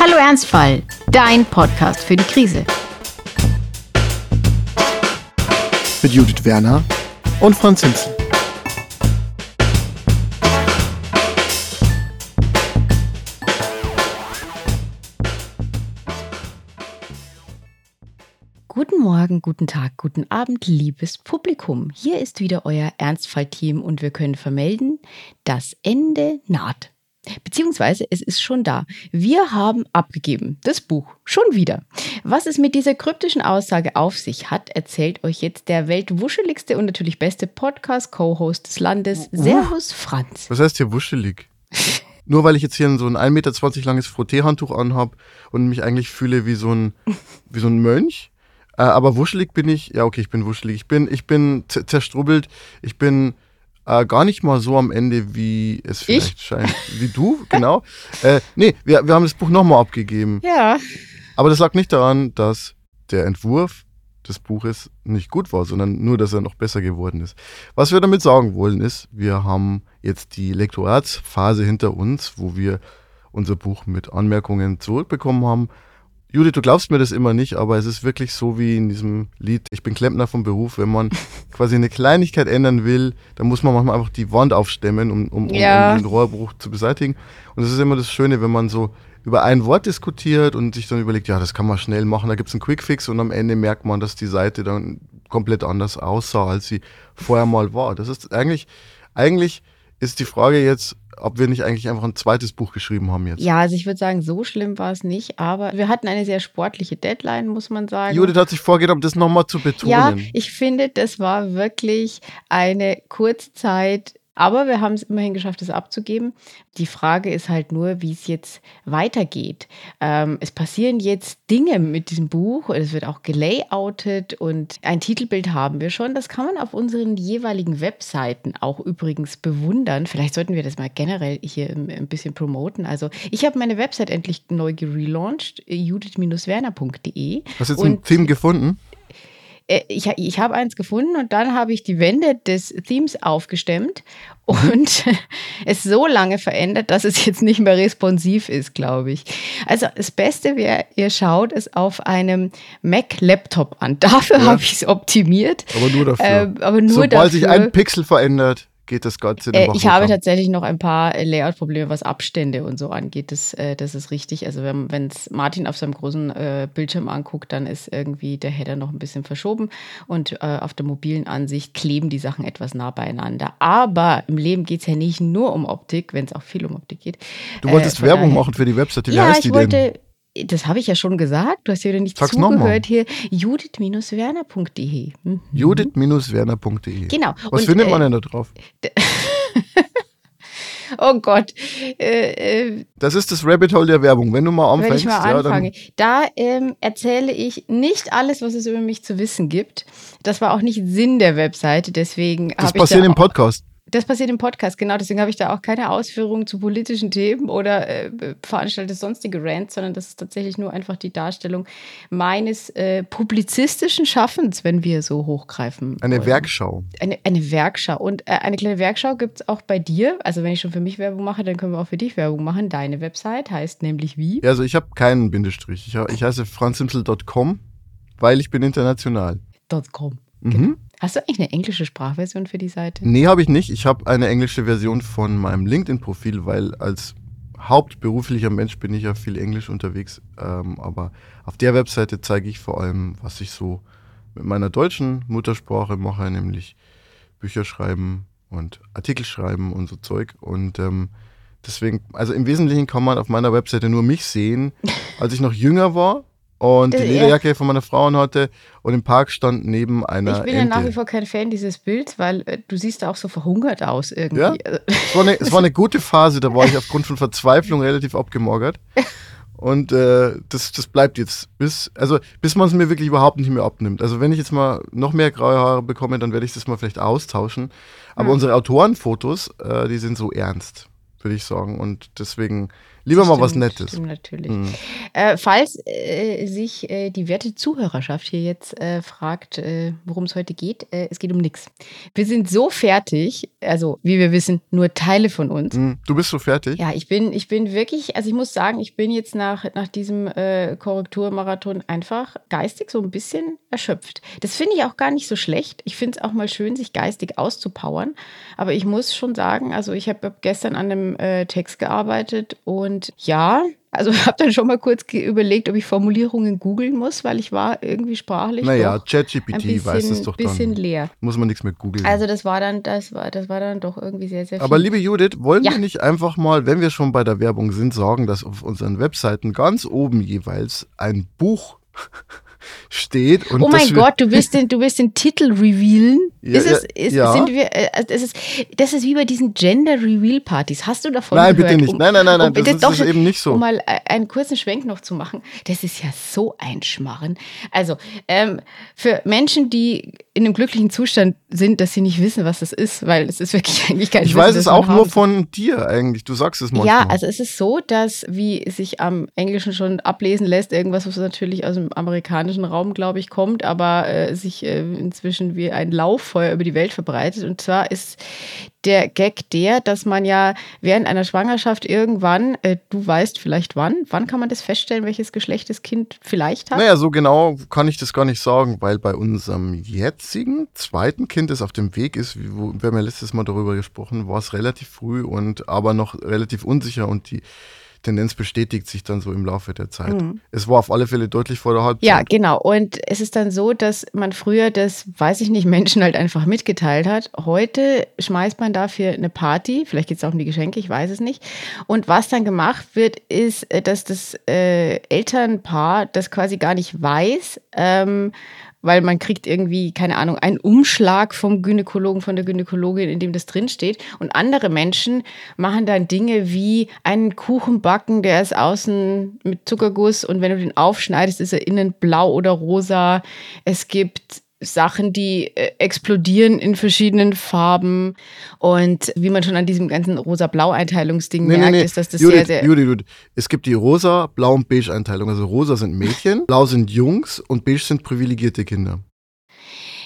Hallo Ernstfall, dein Podcast für die Krise. Mit Judith Werner und Franz Hinzel. Guten Morgen, guten Tag, guten Abend, liebes Publikum. Hier ist wieder euer Ernstfall-Team und wir können vermelden, das Ende naht. Beziehungsweise es ist schon da. Wir haben abgegeben. Das Buch. Schon wieder. Was es mit dieser kryptischen Aussage auf sich hat, erzählt euch jetzt der weltwuscheligste und natürlich beste Podcast-Co-Host des Landes. Servus Franz. Was heißt hier wuschelig? Nur weil ich jetzt hier so ein 1,20 Meter langes Frotteehandtuch anhab und mich eigentlich fühle wie so ein, wie so ein Mönch. Äh, aber wuschelig bin ich, ja okay, ich bin wuschelig. Ich bin, ich bin zerstrubbelt, ich bin äh, gar nicht mal so am Ende, wie es vielleicht Ich? scheint. Wie du, genau. äh, nee, wir, wir haben das Buch nochmal abgegeben. Ja. Aber das lag nicht daran, dass der Entwurf des Buches nicht gut war, sondern nur, dass er noch besser geworden ist. Was wir damit sagen wollen, ist, wir haben jetzt die Lektoratsphase hinter uns, wo wir unser Buch mit Anmerkungen zurückbekommen haben. Judith, du glaubst mir das immer nicht, aber es ist wirklich so wie in diesem Lied, ich bin Klempner vom Beruf, wenn man quasi eine Kleinigkeit ändern will, dann muss man manchmal einfach die Wand aufstemmen, um, um, Ja. um den Rohrbruch zu beseitigen. Und das ist immer das Schöne, wenn man so über ein Wort diskutiert und sich dann überlegt, ja, das kann man schnell machen, da gibt es einen Quickfix und am Ende merkt man, dass die Seite dann komplett anders aussah, als sie vorher mal war. Das ist eigentlich, eigentlich ist die Frage jetzt, ob wir nicht eigentlich einfach ein zweites Buch geschrieben haben jetzt. Ja, also ich würde sagen, so schlimm war es nicht, aber wir hatten eine sehr sportliche Deadline, muss man sagen. Judith hat sich vorgenommen, das nochmal zu betonen. Ja, ich finde, das war wirklich eine kurze Zeit. Aber wir haben es immerhin geschafft, es abzugeben. Die Frage ist halt nur, wie es jetzt weitergeht. Ähm, es passieren jetzt Dinge mit diesem Buch. Es wird auch gelayoutet und ein Titelbild haben wir schon. Das kann man auf unseren jeweiligen Webseiten auch übrigens bewundern. Vielleicht sollten wir das mal generell hier ein bisschen promoten. Also ich habe meine Website endlich neu gelauncht, judith-werner.de. Hast du jetzt Und- ein Theme gefunden? Äh, ich, ich habe eins gefunden und dann habe ich die Wände des Themes aufgestemmt und es so lange verändert, dass es jetzt nicht mehr responsiv ist, glaube ich. Also das Beste wäre, ihr schaut es auf einem Mac-Laptop an. Dafür Ja. habe ich es optimiert. Aber nur dafür. Ähm, aber nur Sobald dafür. sich ein Pixel verändert, geht das Ganze Äh, ich habe tatsächlich noch ein paar äh, Layout-Probleme, was Abstände und so angeht. Das, äh, das ist richtig. Also wenn es Martin auf seinem großen äh, Bildschirm anguckt, dann ist irgendwie der Header noch ein bisschen verschoben und äh, auf der mobilen Ansicht kleben die Sachen etwas nah beieinander. Aber im Leben geht es ja nicht nur um Optik, wenn es auch viel um Optik geht. Du wolltest Äh, Werbung daher- machen für die Webseite. Wie ja, heißt ich die wollte. denn? Das habe ich ja schon gesagt. Du hast ja wieder nicht Sag's zugehört hier. Judith-werner.de. Mhm. Judith-werner.de. Genau. Was Und, findet man äh, denn da drauf? Oh Gott. Äh, äh, Das ist das Rabbit Hole der Werbung. Wenn du mal Wenn anfängst, ich mal ja, anfange, dann da ähm, erzähle ich nicht alles, was es über mich zu wissen gibt. Das war auch nicht Sinn der Webseite, deswegen das passiert da im Podcast. Das passiert im Podcast, genau. Deswegen habe ich da auch keine Ausführungen zu politischen Themen oder äh, veranstalte sonstige Rants, sondern das ist tatsächlich nur einfach die Darstellung meines äh, publizistischen Schaffens, wenn wir so hochgreifen. Eine wollen. Werkschau. Eine, eine Werkschau. Und äh, eine kleine Werkschau gibt es auch bei dir. Also wenn ich schon für mich Werbung mache, dann können wir auch für dich Werbung machen. Deine Website heißt nämlich wie? Ja, also ich habe keinen Bindestrich. Ich, ich heiße franzimsel.com, weil ich bin international. .com. Mhm. Hast du eigentlich eine englische Sprachversion für die Seite? Nee, habe ich nicht. Ich habe eine englische Version von meinem LinkedIn-Profil, weil als hauptberuflicher Mensch bin ich ja viel Englisch unterwegs. Ähm, aber auf der Webseite zeige ich vor allem, was ich so mit meiner deutschen Muttersprache mache, nämlich Bücher schreiben und Artikel schreiben und so Zeug. Und ähm, deswegen, also im Wesentlichen kann man auf meiner Webseite nur mich sehen, als ich noch jünger war und die ja. Lederjacke von meiner Frau hatte und im Park stand neben einer Ich bin ja Ente. nach wie vor kein Fan dieses Bilds, weil äh, du siehst da auch so verhungert aus irgendwie. Ja? Also, Es war, eine, es war eine gute Phase, da war ich aufgrund von Verzweiflung relativ abgemagert. Und äh, das, das bleibt jetzt, bis, also bis man es mir wirklich überhaupt nicht mehr abnimmt. Also wenn ich jetzt mal noch mehr graue Haare bekomme, dann werde ich das mal vielleicht austauschen. Aber Ja. unsere Autorenfotos, äh, die sind so ernst. würde ich sagen. Und deswegen lieber mal was Nettes. Stimmt natürlich. Mhm. Äh, falls äh, sich äh, die werte Zuhörerschaft hier jetzt äh, fragt, äh, worum es heute geht, äh, es geht um nichts. Wir sind so fertig, also wie wir wissen, nur Teile von uns. Mhm. Du bist so fertig? Ja, ich bin, ich bin wirklich, also ich muss sagen, ich bin jetzt nach, nach diesem Korrekturmarathon einfach geistig so ein bisschen erschöpft. Das finde ich auch gar nicht so schlecht. Ich finde es auch mal schön, sich geistig auszupowern. Aber ich muss schon sagen, also ich habe gestern an einem Text gearbeitet und und ja, also habe dann schon mal kurz überlegt, ob ich Formulierungen googeln muss, weil ich war irgendwie sprachlich. Naja, ChatGPT weiß es doch dann. bisschen leer. Muss man nichts mehr googeln. Also das war dann, das war, das war dann doch irgendwie sehr, sehr viel. Aber liebe Judith, wollen ja. wir nicht einfach mal, wenn wir schon bei der Werbung sind, sagen, dass auf unseren Webseiten ganz oben jeweils ein Buch steht. oh mein Gott, du willst den, du willst den Titel revealen? Ja, ist es, ist, ja. sind wir, äh, also das, ist, das ist wie bei diesen Gender-Reveal-Partys. Hast du davon nein, gehört? Nein, bitte nicht. Nein, nein, nein, nein um, das, das ist, doch, eben nicht so. Um mal äh, einen kurzen Schwenk noch zu machen. Das ist ja so ein Schmarren. Also, ähm, für Menschen, die in einem glücklichen Zustand sind, dass sie nicht wissen, was das ist, weil es ist wirklich eigentlich kein Ich Wissen, weiß es auch nur von dir eigentlich. Du sagst es manchmal. Ja, also es ist so, dass, wie sich am Englischen schon ablesen lässt, irgendwas, was natürlich aus dem amerikanischen Raum, glaube ich, kommt, aber äh, sich äh, inzwischen wie ein Lauffeuer über die Welt verbreitet. Und zwar ist der Gag der, dass man ja während einer Schwangerschaft irgendwann, äh, du weißt vielleicht wann, wann kann man das feststellen, welches Geschlecht das Kind vielleicht hat? Naja, so genau kann ich das gar nicht sagen, weil bei unserem jetzigen zweiten Kind, das auf dem Weg ist, wo, wir haben ja letztes Mal darüber gesprochen, war es relativ früh und aber noch relativ unsicher und die Tendenz bestätigt sich dann so im Laufe der Zeit. Mhm. Es war auf alle Fälle deutlich vor der Halbzeit. Ja, genau. Und es ist dann so, dass man früher das, weiß ich nicht, Menschen halt einfach mitgeteilt hat. Heute schmeißt man dafür eine Party, vielleicht geht es auch um die Geschenke, ich weiß es nicht. Und was dann gemacht wird, ist, äh, dass das äh, Elternpaar das quasi gar nicht weiß, ähm, weil man kriegt irgendwie, keine Ahnung, einen Umschlag vom Gynäkologen, von der Gynäkologin, in dem das drinsteht. Und andere Menschen machen dann Dinge wie einen Kuchen backen, der ist außen mit Zuckerguss und wenn du den aufschneidest, ist er innen blau oder rosa. Es gibt Sachen, die äh, explodieren in verschiedenen Farben. Und wie man schon an diesem ganzen rosa-blau-Einteilungsding nee, merkt, nee, nee. ist, dass das Judith, sehr, sehr. Judith, Judith. Es gibt die rosa, blau und beige Einteilung. Also rosa sind Mädchen, blau sind Jungs und beige sind privilegierte Kinder.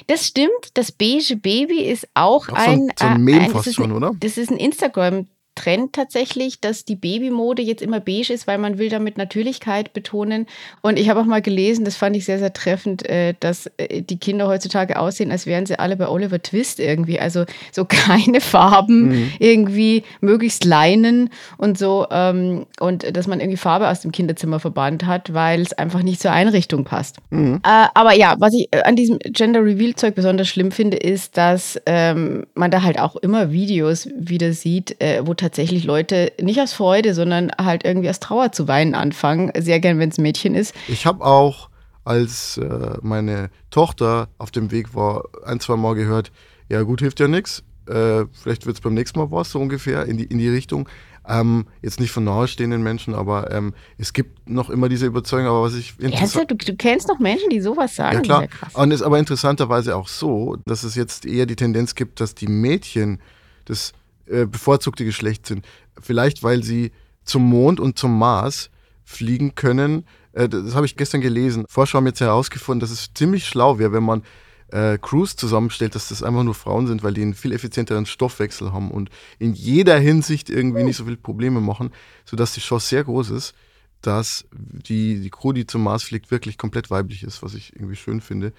Das stimmt. Das beige Baby ist auch, auch ein. So ein, so ein Meme äh, fast schon, oder? Das ist ein Instagram Trend tatsächlich, dass die Babymode jetzt immer beige ist, weil man will damit Natürlichkeit betonen. Und ich habe auch mal gelesen, das fand ich sehr, sehr treffend, äh, dass äh, die Kinder heutzutage aussehen, als wären sie alle bei Oliver Twist irgendwie. Also so keine Farben, mhm. irgendwie möglichst Leinen und so. Ähm, und dass man irgendwie Farbe aus dem Kinderzimmer verbannt hat, weil es einfach nicht zur Einrichtung passt. Mhm. Äh, aber ja, was ich an diesem Gender Reveal Zeug besonders schlimm finde, ist, dass ähm, man da halt auch immer Videos wieder sieht, wo tatsächlich Leute nicht aus Freude, sondern halt irgendwie aus Trauer zu weinen anfangen. Sehr gern, wenn es ein Mädchen ist. Ich habe auch, als äh, meine Tochter auf dem Weg war, ein, zwei Mal gehört, ja gut, hilft ja nichts. Äh, vielleicht wird es beim nächsten Mal was, so ungefähr, in die, in die Richtung. Ähm, jetzt nicht von nahestehenden Menschen, aber ähm, es gibt noch immer diese Überzeugung, aber was ich interessant... Du, du, kennst noch Menschen, die sowas sagen? Ja, klar. Und es ist aber interessanterweise auch so, dass es jetzt eher die Tendenz gibt, dass die Mädchen das äh, bevorzugte Geschlecht sind. Vielleicht, weil sie zum Mond und zum Mars fliegen können. Äh, das habe ich gestern gelesen. Forscher haben jetzt herausgefunden, dass es ziemlich schlau wäre, wenn man äh, Crews zusammenstellt, dass das einfach nur Frauen sind, weil die einen viel effizienteren Stoffwechsel haben und in jeder Hinsicht irgendwie nicht so viele Probleme machen, sodass die Chance sehr groß ist, dass die, die Crew, die zum Mars fliegt, wirklich komplett weiblich ist, was ich irgendwie schön finde.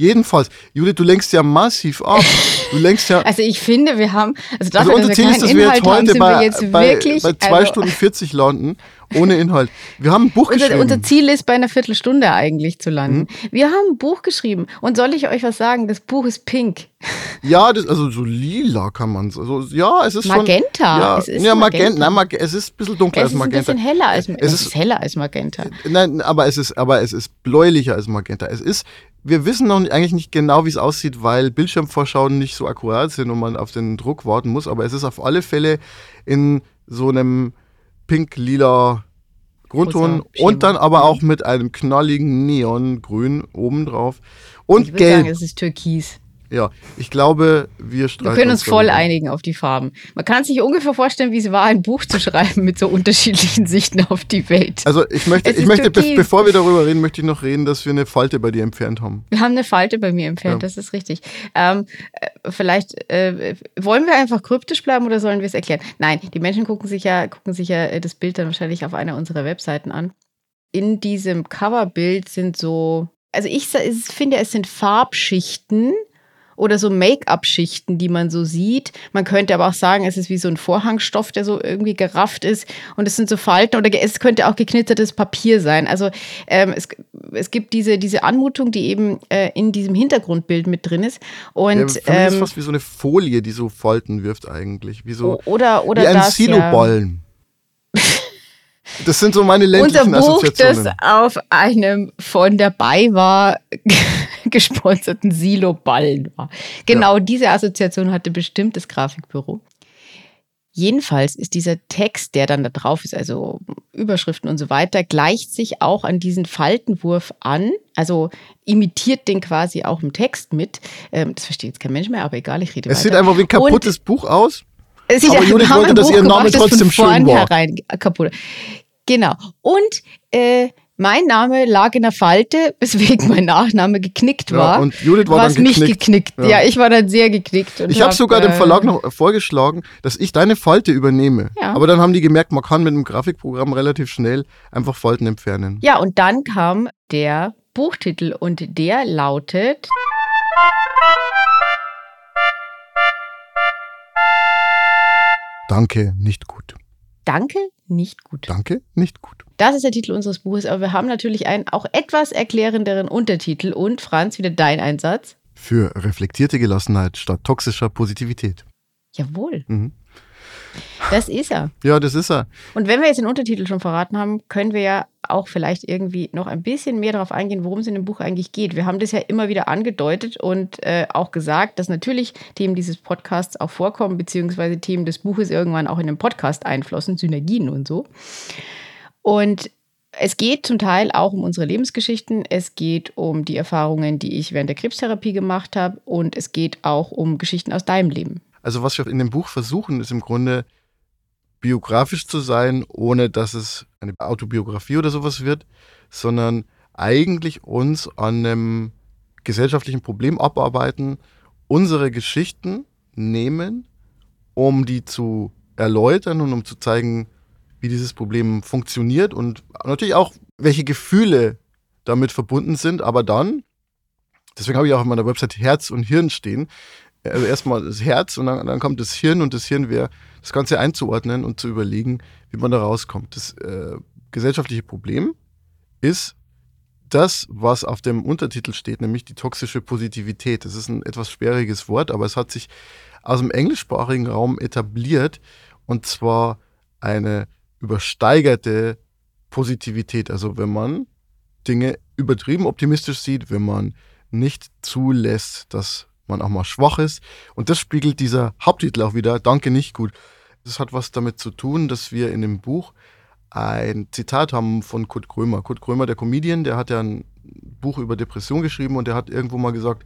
Jedenfalls, Judith, du lenkst ja massiv ab. Du lenkst ja. Also ich finde, wir haben, also dafür, also unser Ziel ist, dass wir jetzt heute haben, bei, jetzt bei, wirklich, bei zwei also Stunden 40 landen, ohne Inhalt. Wir haben ein Buch unser, geschrieben. Unser Ziel ist, bei einer Viertelstunde eigentlich zu landen. Mhm. Wir haben ein Buch geschrieben. Und soll ich euch was sagen? Das Buch ist pink. Ja, das, also so lila kann man es. Also, ja, es ist Magenta. Schon, ja, es ist ja, Magenta. Nein, Mag es ist ein bisschen dunkler als Magenta. Es ist ein bisschen heller als, es es ist heller als Magenta. Nein, aber es ist, aber es ist bläulicher als Magenta. Es ist wir wissen noch eigentlich nicht genau, wie es aussieht, weil Bildschirmvorschauen nicht so akkurat sind und man auf den Druck warten muss. Aber es ist auf alle Fälle in so einem pink-lila Grundton und dann aber auch mit einem knalligen Neongrün obendrauf. Und ich gelb. Sagen, es ist türkis. Ja, ich glaube, wir streiten Wir können uns voll darüber. einigen auf die Farben. Man kann sich ungefähr vorstellen, wie es war, ein Buch zu schreiben mit so unterschiedlichen Sichten auf die Welt. Also ich möchte, Es ich möchte be bevor wir darüber reden, möchte ich noch reden, dass wir eine Falte bei dir entfernt haben. Wir haben eine Falte bei mir entfernt, Ja. das ist richtig. Ähm, äh, vielleicht äh, wollen wir einfach kryptisch bleiben oder sollen wir es erklären? Nein, die Menschen gucken sich ja, gucken sich ja äh, das Bild dann wahrscheinlich auf einer unserer Webseiten an. In diesem Coverbild sind so, also ich finde, es sind Farbschichten oder so Make-up-Schichten, die man so sieht. Man könnte aber auch sagen, es ist wie so ein Vorhangstoff, der so irgendwie gerafft ist. Und es sind so Falten oder es könnte auch geknittertes Papier sein. Also ähm, es, es gibt diese, diese Anmutung, die eben äh, in diesem Hintergrundbild mit drin ist. Und ja, für mich ist ähm, fast wie so eine Folie, die so Falten wirft eigentlich. Wie so oder, oder wie ein das, ja. Das sind so meine Unser ländlichen Buch, das Assoziationen. auf einem von der BayWa gesponserten Silo-Ballen war. Genau diese Assoziation hatte bestimmt das Grafikbüro. Jedenfalls ist dieser Text, der dann da drauf ist, also Überschriften und so weiter, gleicht sich auch an diesen Faltenwurf an, also imitiert den quasi auch im Text mit. Ähm, das versteht jetzt kein Mensch mehr, aber egal, ich rede Es weiter. sieht einfach wie ein kaputtes Buch aus. Es sieht Aber Judith haben wollte, dass ihr Name trotzdem schön war. vornherein kaputt. Genau. Und äh, mein Name lag in der Falte, weswegen mein Nachname geknickt Ja, war. und Judith war was dann mich geknickt. geknickt. Ja. Ja. ich war dann sehr geknickt. Ich habe hab, sogar dem äh, Verlag noch vorgeschlagen, dass ich deine Falte übernehme. Ja. Aber dann haben die gemerkt, man kann mit dem Grafikprogramm relativ schnell einfach Falten entfernen. Ja, und dann kam der Buchtitel und der lautet Danke, nicht gut. Danke, nicht gut. Danke, nicht gut. Das ist der Titel unseres Buches, aber wir haben natürlich einen auch etwas erklärenderen Untertitel. Und Franz, wieder dein Einsatz. Für reflektierte Gelassenheit statt toxischer Positivität. Jawohl, Mhm. Das ist er. Ja, das ist er. Und wenn wir jetzt den Untertitel schon verraten haben, können wir ja auch vielleicht irgendwie noch ein bisschen mehr darauf eingehen, worum es in dem Buch eigentlich geht. Wir haben das ja immer wieder angedeutet und äh, auch gesagt, dass natürlich Themen dieses Podcasts auch vorkommen, beziehungsweise Themen des Buches irgendwann auch in den Podcast einflossen, Synergien und so. Und es geht zum Teil auch um unsere Lebensgeschichten, es geht um die Erfahrungen, die ich während der Krebstherapie gemacht habe und es geht auch um Geschichten aus deinem Leben. Also was wir in dem Buch versuchen, ist im Grunde biografisch zu sein, ohne dass es eine Autobiografie oder sowas wird, sondern eigentlich uns an einem gesellschaftlichen Problem abarbeiten, unsere Geschichten nehmen, um die zu erläutern und um zu zeigen, wie dieses Problem funktioniert und natürlich auch, welche Gefühle damit verbunden sind, aber dann, deswegen habe ich auch auf meiner Website Herz und Hirn stehen, also erstmal das Herz und dann, dann kommt das Hirn und das Hirn wäre das Ganze einzuordnen und zu überlegen, wie man da rauskommt. Das äh, gesellschaftliche Problem ist das, was auf dem Untertitel steht, nämlich die toxische Positivität. Das ist ein etwas sperriges Wort, aber es hat sich aus dem englischsprachigen Raum etabliert und zwar eine übersteigerte Positivität. Also wenn man Dinge übertrieben optimistisch sieht, wenn man nicht zulässt, dass man auch mal schwach ist. Und das spiegelt dieser Haupttitel auch wieder, Danke nicht gut. Das hat was damit zu tun, dass wir in dem Buch ein Zitat haben von Kurt Krömer. Kurt Krömer, der Comedian, der hat ja ein Buch über Depression geschrieben und der hat irgendwo mal gesagt,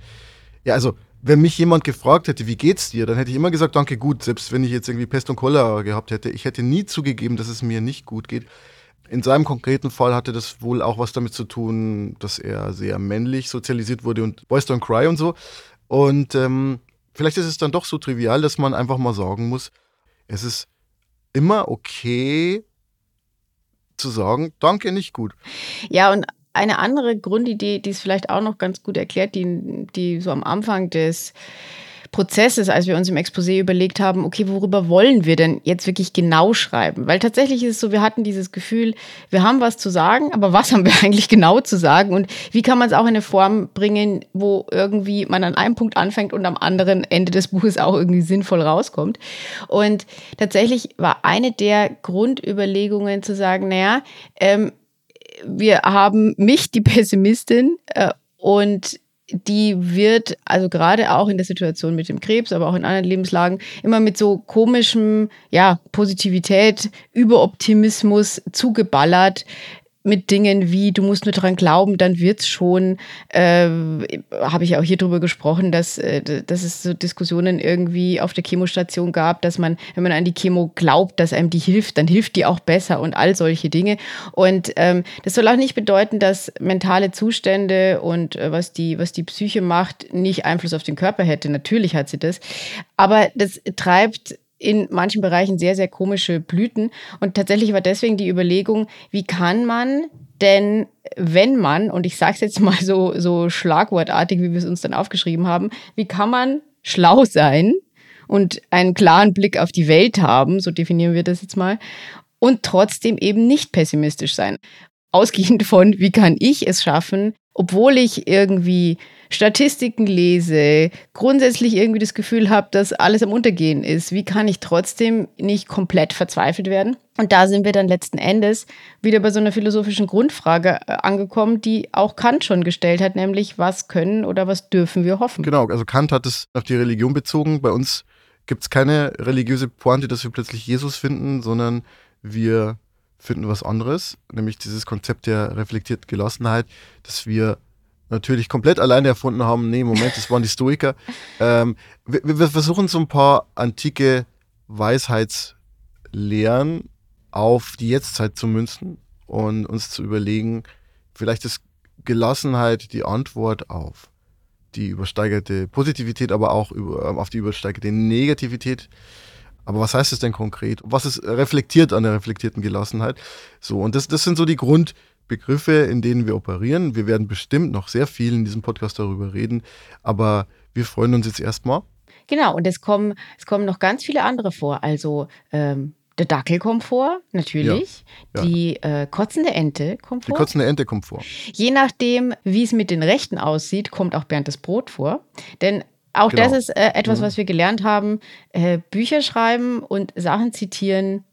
ja, also, wenn mich jemand gefragt hätte, wie geht's dir, dann hätte ich immer gesagt, danke gut, selbst wenn ich jetzt irgendwie Pest und Cholera gehabt hätte. Ich hätte nie zugegeben, dass es mir nicht gut geht. In seinem konkreten Fall hatte das wohl auch was damit zu tun, dass er sehr männlich sozialisiert wurde und Boys Don't Cry und so. Und ähm, vielleicht ist es dann doch so trivial, dass man einfach mal sagen muss, es ist immer okay zu sagen, danke, nicht gut. Ja, und eine andere Grundidee, die es vielleicht auch noch ganz gut erklärt, die, die so am Anfang des Prozesses, als wir uns im Exposé überlegt haben, okay, worüber wollen wir denn jetzt wirklich genau schreiben? Weil tatsächlich ist es so, wir hatten dieses Gefühl, wir haben was zu sagen, aber was haben wir eigentlich genau zu sagen? Und wie kann man es auch in eine Form bringen, wo irgendwie man an einem Punkt anfängt und am anderen Ende des Buches auch irgendwie sinnvoll rauskommt? Und tatsächlich war eine der Grundüberlegungen zu sagen, naja, ähm, wir haben mich, die Pessimistin, äh, und die wird, also gerade auch in der Situation mit dem Krebs, aber auch in anderen Lebenslagen, immer mit so komischem, ja, Positivität, Überoptimismus zugeballert. Mit Dingen wie, du musst nur dran glauben, dann wird's schon. Äh, Habe ich auch hier drüber gesprochen, dass, äh, dass es so Diskussionen irgendwie auf der Chemostation gab, dass man, wenn man an die Chemo glaubt, dass einem die hilft, dann hilft die auch besser und all solche Dinge. Und ähm, das soll auch nicht bedeuten, dass mentale Zustände und äh, was, die, was die Psyche macht, nicht Einfluss auf den Körper hätte. Natürlich hat sie das. Aber das treibt in manchen Bereichen sehr, sehr komische Blüten. Und tatsächlich war deswegen die Überlegung, wie kann man denn, wenn man, und ich sage es jetzt mal so, so schlagwortartig, wie wir es uns dann aufgeschrieben haben, wie kann man schlau sein und einen klaren Blick auf die Welt haben, so definieren wir das jetzt mal, und trotzdem eben nicht pessimistisch sein. Ausgehend von, wie kann ich es schaffen, obwohl ich irgendwie Statistiken lese, grundsätzlich irgendwie das Gefühl habe, dass alles am Untergehen ist, wie kann ich trotzdem nicht komplett verzweifelt werden? Und da sind wir dann letzten Endes wieder bei so einer philosophischen Grundfrage äh, angekommen, die auch Kant schon gestellt hat, nämlich was können oder was dürfen wir hoffen? Genau, also Kant hat es auf die Religion bezogen. Bei uns gibt es keine religiöse Pointe, dass wir plötzlich Jesus finden, sondern wir finden was anderes, nämlich dieses Konzept der reflektierten Gelassenheit, dass wir natürlich komplett alleine erfunden haben. Nee, Moment, das waren die Stoiker. Ähm, wir, wir, versuchen so ein paar antike Weisheitslehren auf die Jetztzeit zu münzen und uns zu überlegen, vielleicht ist Gelassenheit die Antwort auf die übersteigerte Positivität, aber auch über, auf die übersteigerte Negativität. Aber was heißt das denn konkret? Was ist reflektiert an der reflektierten Gelassenheit? So, und das, das sind so die Grund, Begriffe, in denen wir operieren. Wir werden bestimmt noch sehr viel in diesem Podcast darüber reden, aber wir freuen uns jetzt erstmal. Genau, und es kommen, es kommen noch ganz viele andere vor. Also ähm, der Dackel kommt vor, natürlich. Ja, ja. Die äh, kotzende Ente kommt vor. Die kotzende Ente kommt vor. Je nachdem, wie es mit den Rechten aussieht, kommt auch Bernd das Brot vor. Denn auch genau. das ist äh, etwas, mhm. was wir gelernt haben. Äh, Bücher schreiben und Sachen zitieren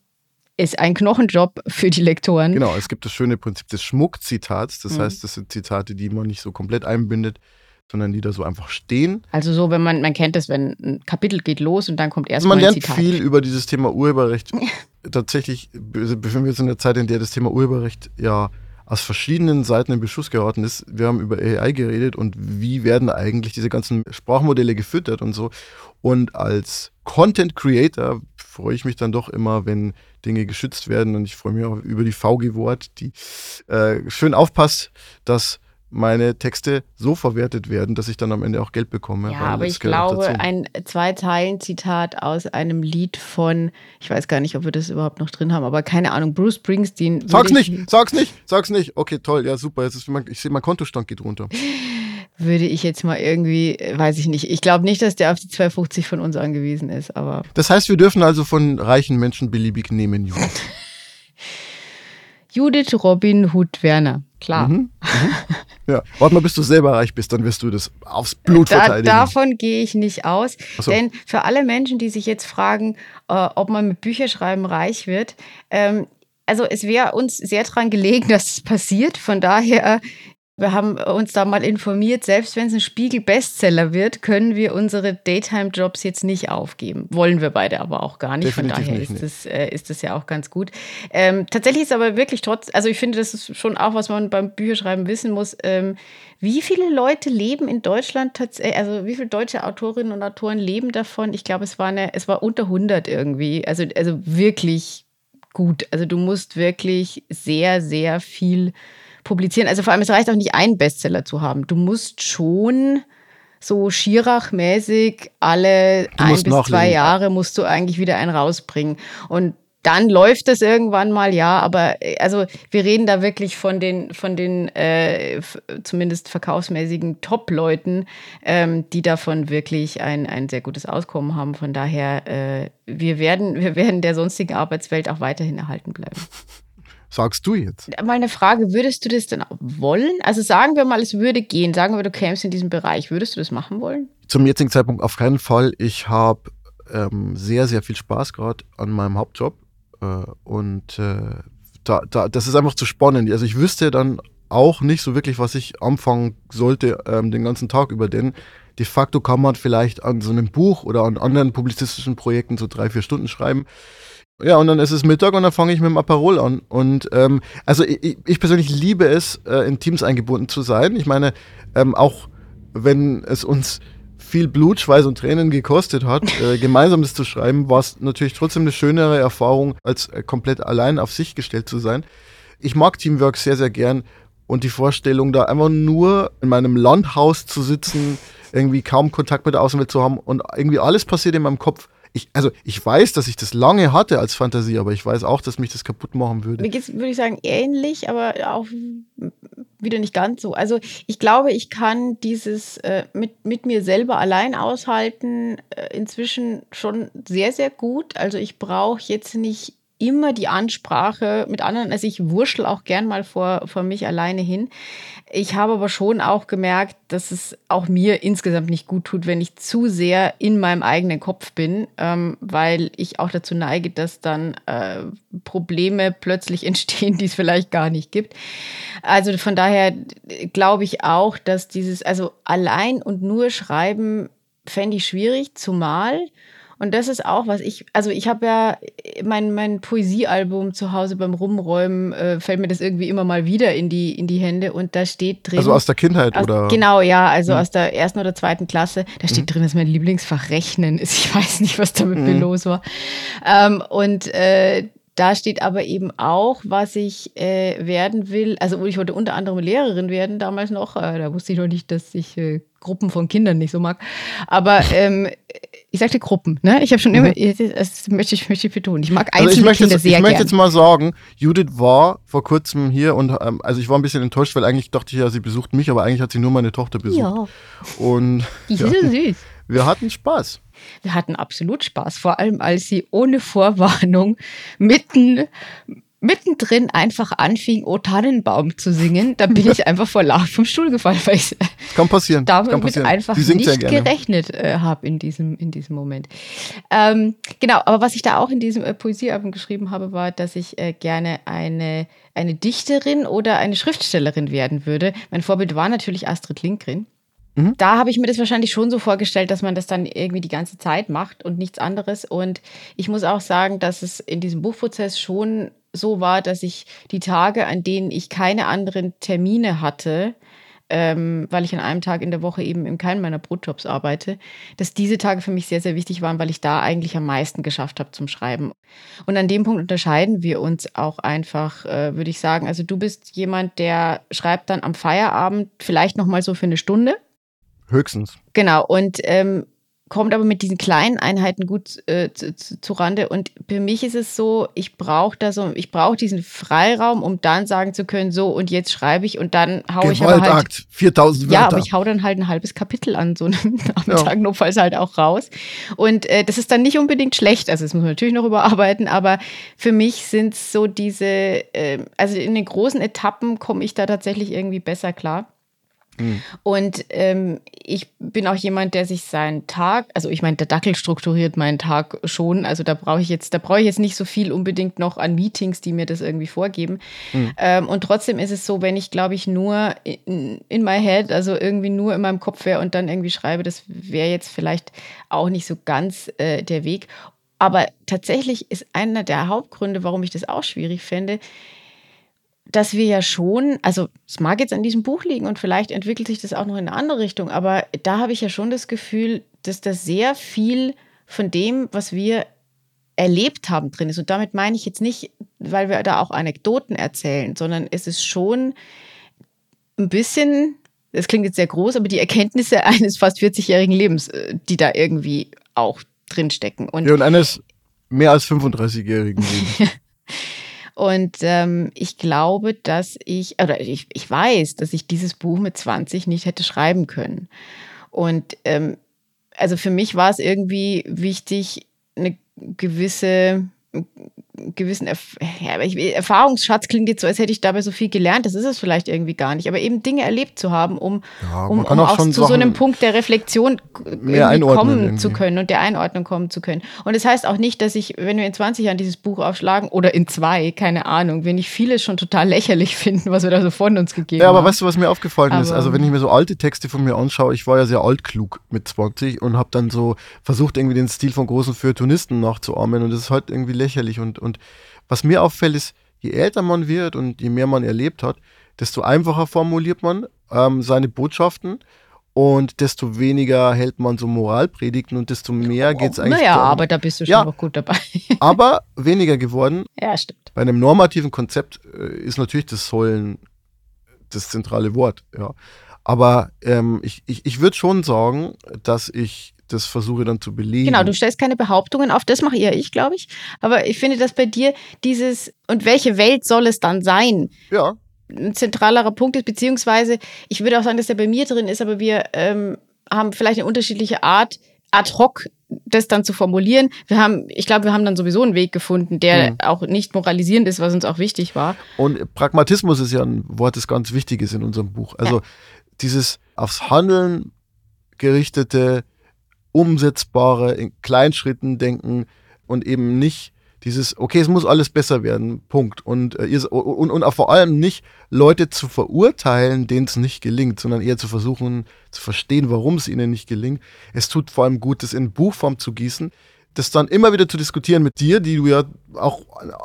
ist ein Knochenjob für die Lektoren. Genau, es gibt das schöne Prinzip des Schmuckzitats. Das mhm. heißt, das sind Zitate, die man nicht so komplett einbindet, sondern die da so einfach stehen. Also so, wenn man, man kennt das, wenn ein Kapitel geht los und dann kommt erstmal also Man lernt viel über dieses Thema Urheberrecht. Tatsächlich befinden wir uns in der Zeit, in der das Thema Urheberrecht ja aus verschiedenen Seiten in Beschuss geraten ist. Wir haben über AI geredet und wie werden eigentlich diese ganzen Sprachmodelle gefüttert und so. Und als Content Creator freue ich mich dann doch immer, wenn Dinge geschützt werden. Und ich freue mich auch über die VG Wort, die äh, schön aufpasst, dass meine Texte so verwertet werden, dass ich dann am Ende auch Geld bekomme. Ja, aber ich glaube, ein Zwei-Zeilen-Zitat aus einem Lied von, ich weiß gar nicht, ob wir das überhaupt noch drin haben, aber keine Ahnung, Bruce Springsteen. Sag's nicht, sag's nicht, sag's nicht. Okay, toll, ja, super. Jetzt ist, ich sehe, mein Kontostand geht runter. würde ich jetzt mal irgendwie, weiß ich nicht. Ich glaube nicht, dass der auf die 250 von uns angewiesen ist, aber. Das heißt, wir dürfen also von reichen Menschen beliebig nehmen, Judith. Judith Robin Hood Werner, klar. Mhm, mhm. Ja, warte mal, bis du selber reich bist, dann wirst du das aufs Blut da, verteidigen. Davon gehe ich nicht aus. So. Denn für alle Menschen, die sich jetzt fragen, äh, ob man mit Bücherschreiben reich wird, ähm, also es wäre uns sehr daran gelegen, dass es passiert. Von daher wir haben uns da mal informiert, selbst wenn es ein Spiegel-Bestseller wird, können wir unsere Daytime-Jobs jetzt nicht aufgeben. Wollen wir beide aber auch gar nicht. Definitiv Von daher nicht, ist, das, äh, ist das ja auch ganz gut. Ähm, tatsächlich ist aber wirklich trotz, also ich finde, das ist schon auch, was man beim Bücherschreiben wissen muss. Ähm, wie viele Leute leben in Deutschland tatsächlich, also wie viele deutsche Autorinnen und Autoren leben davon? Ich glaube, es war eine, es war unter 100 irgendwie. Also, also wirklich gut. Also du musst wirklich sehr, sehr viel publizieren. Also vor allem, es reicht auch nicht, einen Bestseller zu haben. Du musst schon so Schirach-mäßig alle du ein bis nachlegen. zwei Jahre musst du eigentlich wieder einen rausbringen. Und dann läuft es irgendwann mal, ja, aber äh, also wir reden da wirklich von den, von den äh, zumindest verkaufsmäßigen Top-Leuten, ähm, die davon wirklich ein, ein sehr gutes Auskommen haben. Von daher, äh, wir, werden, wir werden der sonstigen Arbeitswelt auch weiterhin erhalten bleiben sagst du jetzt? Mal eine Frage, würdest du das denn auch wollen? Also sagen wir mal, es würde gehen, sagen wir, du kämst in diesem Bereich, würdest du das machen wollen? Zum jetzigen Zeitpunkt auf keinen Fall. Ich habe ähm, sehr, sehr viel Spaß gerade an meinem Hauptjob äh, und äh, da, da, das ist einfach zu spannend. Also ich wüsste dann auch nicht so wirklich, was ich anfangen sollte ähm, den ganzen Tag über, denn de facto kann man vielleicht an so einem Buch oder an anderen publizistischen Projekten so drei, vier Stunden schreiben ja, und dann ist es Mittag und dann fange ich mit dem Aperol an. Und ähm, also ich, ich, persönlich liebe es, äh, in Teams eingebunden zu sein. Ich meine, ähm, auch wenn es uns viel Blut, Schweiß und Tränen gekostet hat, äh, gemeinsam das zu schreiben, war es natürlich trotzdem eine schönere Erfahrung, als äh, komplett allein auf sich gestellt zu sein. Ich mag Teamwork sehr, sehr gern und die Vorstellung, da einfach nur in meinem Landhaus zu sitzen, irgendwie kaum Kontakt mit der Außenwelt zu haben und irgendwie alles passiert in meinem Kopf ich, also ich weiß, dass ich das lange hatte als Fantasie, aber ich weiß auch, dass mich das kaputt machen würde. Mir geht es, würde ich sagen, ähnlich, aber auch wieder nicht ganz so. Also ich glaube, ich kann dieses äh, mit, mit mir selber allein aushalten äh, inzwischen schon sehr, sehr gut. Also ich brauche jetzt nicht immer die Ansprache mit anderen. Also ich wurschtel auch gern mal vor, vor mich alleine hin. Ich habe aber schon auch gemerkt, dass es auch mir insgesamt nicht gut tut, wenn ich zu sehr in meinem eigenen Kopf bin, ähm, weil ich auch dazu neige, dass dann äh, Probleme plötzlich entstehen, die es vielleicht gar nicht gibt. Also von daher glaube ich auch, dass dieses, also allein und nur schreiben fände ich schwierig, zumal und das ist auch was ich, also ich habe ja mein, mein Poesiealbum zu Hause beim Rumräumen, äh, fällt mir das irgendwie immer mal wieder in die, in die Hände und da steht drin. Also aus der Kindheit aus, oder? Genau, ja, also mhm. aus der ersten oder zweiten Klasse. Da steht mhm. drin, dass mein Lieblingsfach Rechnen ist. Ich weiß nicht, was damit mhm. los war. Ähm, und äh, da steht aber eben auch, was ich äh, werden will. Also ich wollte unter anderem Lehrerin werden damals noch. Äh, da wusste ich noch nicht, dass ich äh, Gruppen von Kindern nicht so mag. Aber ähm, ich sagte Gruppen, ne? Ich habe schon immer, mhm. das möchte ich, möchte ich betonen. Ich mag einzelne also ich möchte Kinder jetzt, sehr Ich möchte jetzt mal sagen, Judith war vor kurzem hier und ähm, also ich war ein bisschen enttäuscht, weil eigentlich dachte ich ja, sie besucht mich, aber eigentlich hat sie nur meine Tochter besucht. Ja. Und die ja, ist süß. Wir hatten Spaß. Wir hatten absolut Spaß, vor allem als sie ohne Vorwarnung mitten mittendrin einfach anfing, O Tannenbaum zu singen, da bin ich einfach vor Lachen vom Stuhl gefallen, weil ich kann passieren. damit kann passieren. einfach nicht gerechnet äh, habe in diesem, in diesem Moment. Ähm, genau, aber was ich da auch in diesem äh, Poesiealbum geschrieben habe, war, dass ich äh, gerne eine, eine Dichterin oder eine Schriftstellerin werden würde. Mein Vorbild war natürlich Astrid Lindgren. Mhm. Da habe ich mir das wahrscheinlich schon so vorgestellt, dass man das dann irgendwie die ganze Zeit macht und nichts anderes. Und ich muss auch sagen, dass es in diesem Buchprozess schon so war, dass ich die Tage, an denen ich keine anderen Termine hatte, ähm, weil ich an einem Tag in der Woche eben in keinem meiner Brotjobs arbeite, dass diese Tage für mich sehr, sehr wichtig waren, weil ich da eigentlich am meisten geschafft habe zum Schreiben. Und an dem Punkt unterscheiden wir uns auch einfach, äh, würde ich sagen. Also du bist jemand, der schreibt dann am Feierabend vielleicht noch mal so für eine Stunde. Höchstens. Genau. Und ähm, kommt aber mit diesen kleinen Einheiten gut äh, zu, zu, zu, Rande. Und für mich ist es so, ich brauche da so, ich brauche diesen Freiraum, um dann sagen zu können, so und jetzt schreibe ich und dann haue ich aber halt 4000 Wörter. Ja, aber ich hau dann halt ein halbes Kapitel an so einem Nachmittag ja. notfalls halt auch raus. Und äh, das ist dann nicht unbedingt schlecht. Also das muss man natürlich noch überarbeiten, aber für mich sind es so diese, äh, also in den großen Etappen komme ich da tatsächlich irgendwie besser klar. Mhm. Und ähm, ich bin auch jemand, der sich seinen Tag, also ich meine, der Dackel strukturiert meinen Tag schon. Also da brauche ich jetzt, da brauche ich jetzt nicht so viel unbedingt noch an Meetings, die mir das irgendwie vorgeben. Mhm. Ähm, und trotzdem ist es so, wenn ich, glaube ich, nur in, in my head, also irgendwie nur in meinem Kopf wäre und dann irgendwie schreibe, das wäre jetzt vielleicht auch nicht so ganz äh, der Weg. Aber tatsächlich ist einer der Hauptgründe, warum ich das auch schwierig fände, dass wir ja schon, also es mag jetzt an diesem Buch liegen und vielleicht entwickelt sich das auch noch in eine andere Richtung, aber da habe ich ja schon das Gefühl, dass da sehr viel von dem, was wir erlebt haben, drin ist. Und damit meine ich jetzt nicht, weil wir da auch Anekdoten erzählen, sondern es ist schon ein bisschen, das klingt jetzt sehr groß, aber die Erkenntnisse eines fast 40-jährigen Lebens, äh, die da irgendwie auch drinstecken. Und, ja, und eines mehr als 35-jährigen Lebens. Und ähm, ich glaube, dass ich, oder ich, ich weiß, dass ich dieses Buch mit 20 nicht hätte schreiben können. Und ähm, also für mich war es irgendwie wichtig, eine gewisse gewissen Erf ja, ich, Erfahrungsschatz klingt jetzt so, als hätte ich dabei so viel gelernt. Das ist es vielleicht irgendwie gar nicht. Aber eben Dinge erlebt zu haben, um, Ja, um, um auch auch zu so einem Punkt der Reflexion kommen irgendwie. zu können und der Einordnung kommen zu können. Und das heißt auch nicht, dass ich, wenn wir in 20 Jahren dieses Buch aufschlagen oder in zwei, keine Ahnung, wenn ich vieles schon total lächerlich finden, was wir da so von uns gegeben Ja, aber haben. weißt du, was mir aufgefallen ist? Aber- Also, wenn ich mir so alte Texte von mir anschaue, ich war ja sehr altklug mit 20 und habe dann so versucht, irgendwie den Stil von großen Feuilletonisten nachzuahmen und das ist halt irgendwie lächerlich. Und, und was mir auffällt, ist, je älter man wird und je mehr man erlebt hat, desto einfacher formuliert man ähm, seine Botschaften und desto weniger hält man so Moralpredigten und desto mehr geht es eigentlich Naja, darum. aber da bist du schon Ja. noch gut dabei. aber weniger geworden. ja, stimmt. Bei einem normativen Konzept äh, ist natürlich das Sollen das zentrale Wort, ja. Aber ähm, ich, ich, ich würde schon sagen, dass ich das versuche dann zu belegen. Genau, du stellst keine Behauptungen auf, das mache eher ich, glaube ich. Aber ich finde, dass bei dir dieses, und welche Welt soll es dann sein, ja, ein zentralerer Punkt ist, beziehungsweise ich würde auch sagen, dass der bei mir drin ist, aber wir ähm, haben vielleicht eine unterschiedliche Art, ad hoc das dann zu formulieren. Wir haben, ich glaube, wir haben dann sowieso einen Weg gefunden, der Mhm. auch nicht moralisierend ist, was uns auch wichtig war. Und Pragmatismus ist ja ein Wort, das ganz wichtig ist in unserem Buch. Also dieses aufs Handeln gerichtete, umsetzbare, in Kleinschritten denken und eben nicht dieses, okay, es muss alles besser werden, Punkt. Und, äh, ihr, und, und auch vor allem nicht Leute zu verurteilen, denen es nicht gelingt, sondern eher zu versuchen zu verstehen, warum es ihnen nicht gelingt. Es tut vor allem gut, das in Buchform zu gießen, das dann immer wieder zu diskutieren mit dir, die du ja auch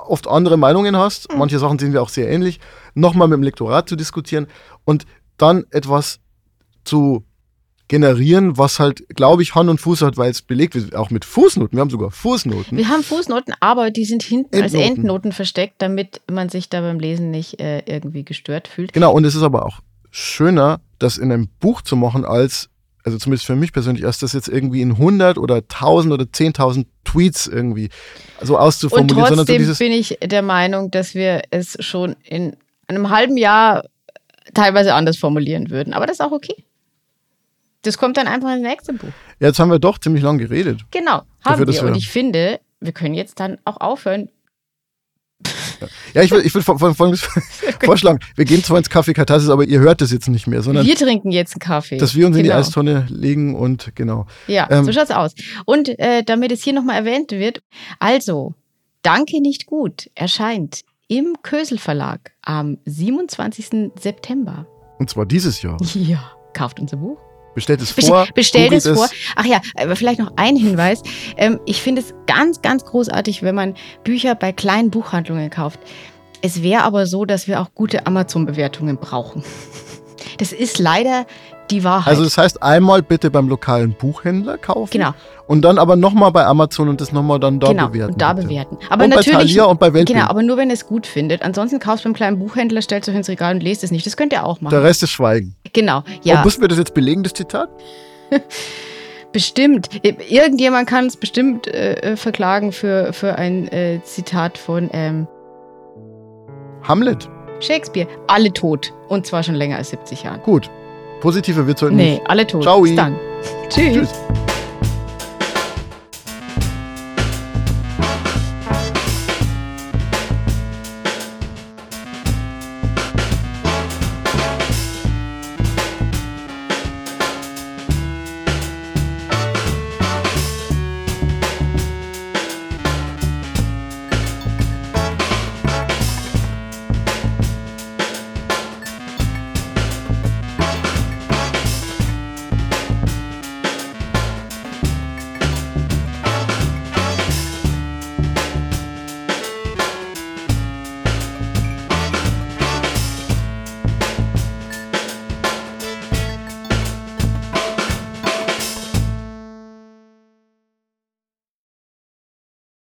oft andere Meinungen hast. Manche Sachen sehen wir auch sehr ähnlich. Nochmal mit dem Lektorat zu diskutieren und dann etwas zu generieren, was halt, glaube ich, Hand und Fuß hat, weil es belegt wird, auch mit Fußnoten. Wir haben sogar Fußnoten. Wir haben Fußnoten, aber die sind hinten als Endnoten. Endnoten versteckt, damit man sich da beim Lesen nicht äh, irgendwie gestört fühlt. Genau, und es ist aber auch schöner, das in einem Buch zu machen, als, also zumindest für mich persönlich, als das jetzt irgendwie in 100 oder 1000 oder 10.000 Tweets irgendwie so Und auszuformulieren, so trotzdem dieses, bin ich der Meinung, dass wir es schon in einem halben Jahr teilweise anders formulieren würden. Aber das ist auch okay. Das kommt dann einfach ins nächste Buch. ja, jetzt haben wir doch ziemlich lang geredet. Genau, Dafür, haben dass wir. Und ich finde, wir können jetzt dann auch aufhören. Ja, ich würde ich würd folgendes vorschlagen. Wir gehen zwar ins Café Katharsis, aber ihr hört das jetzt nicht mehr, sondern Wir trinken jetzt einen Kaffee. dass wir uns in die Genau. Eistonne legen und genau. Ja, Ähm, so schaut's aus. Und äh, damit es hier nochmal erwähnt wird, also, Danke nicht gut erscheint im Kösel Verlag am 27. September. Und zwar dieses Jahr. Ja, kauft unser Buch. Bestellt es vor. bestellt es vor. Ach ja, vielleicht noch ein Hinweis. Ähm, ich finde es ganz, ganz großartig, wenn man Bücher bei kleinen Buchhandlungen kauft. Es wäre aber so, dass wir auch gute Amazon-Bewertungen brauchen. Das ist leider die Wahrheit. Also das heißt, einmal bitte beim lokalen Buchhändler kaufen. genau, Und dann aber nochmal bei Amazon und das nochmal dann da genau. bewerten. und da bitte. bewerten. Aber und bei natürlich. Thalia und bei Weltbild. Genau, aber nur wenn ihr es gut findet. Ansonsten kauft beim kleinen Buchhändler, stellt es euch ins Regal und lest es nicht. Das könnt ihr auch machen. Der Rest ist Schweigen. genau, Und ja, müssen wir das jetzt belegen, das Zitat? bestimmt. Irgendjemand kann es bestimmt äh, äh, verklagen für, für ein äh, Zitat von ähm, Hamlet. Shakespeare. Alle tot. Und zwar schon länger als 70 Jahren. Gut. Positiver wird heute Nee, nicht. alle tot. Ciao. Bis dann. Tschüss. Tschüss.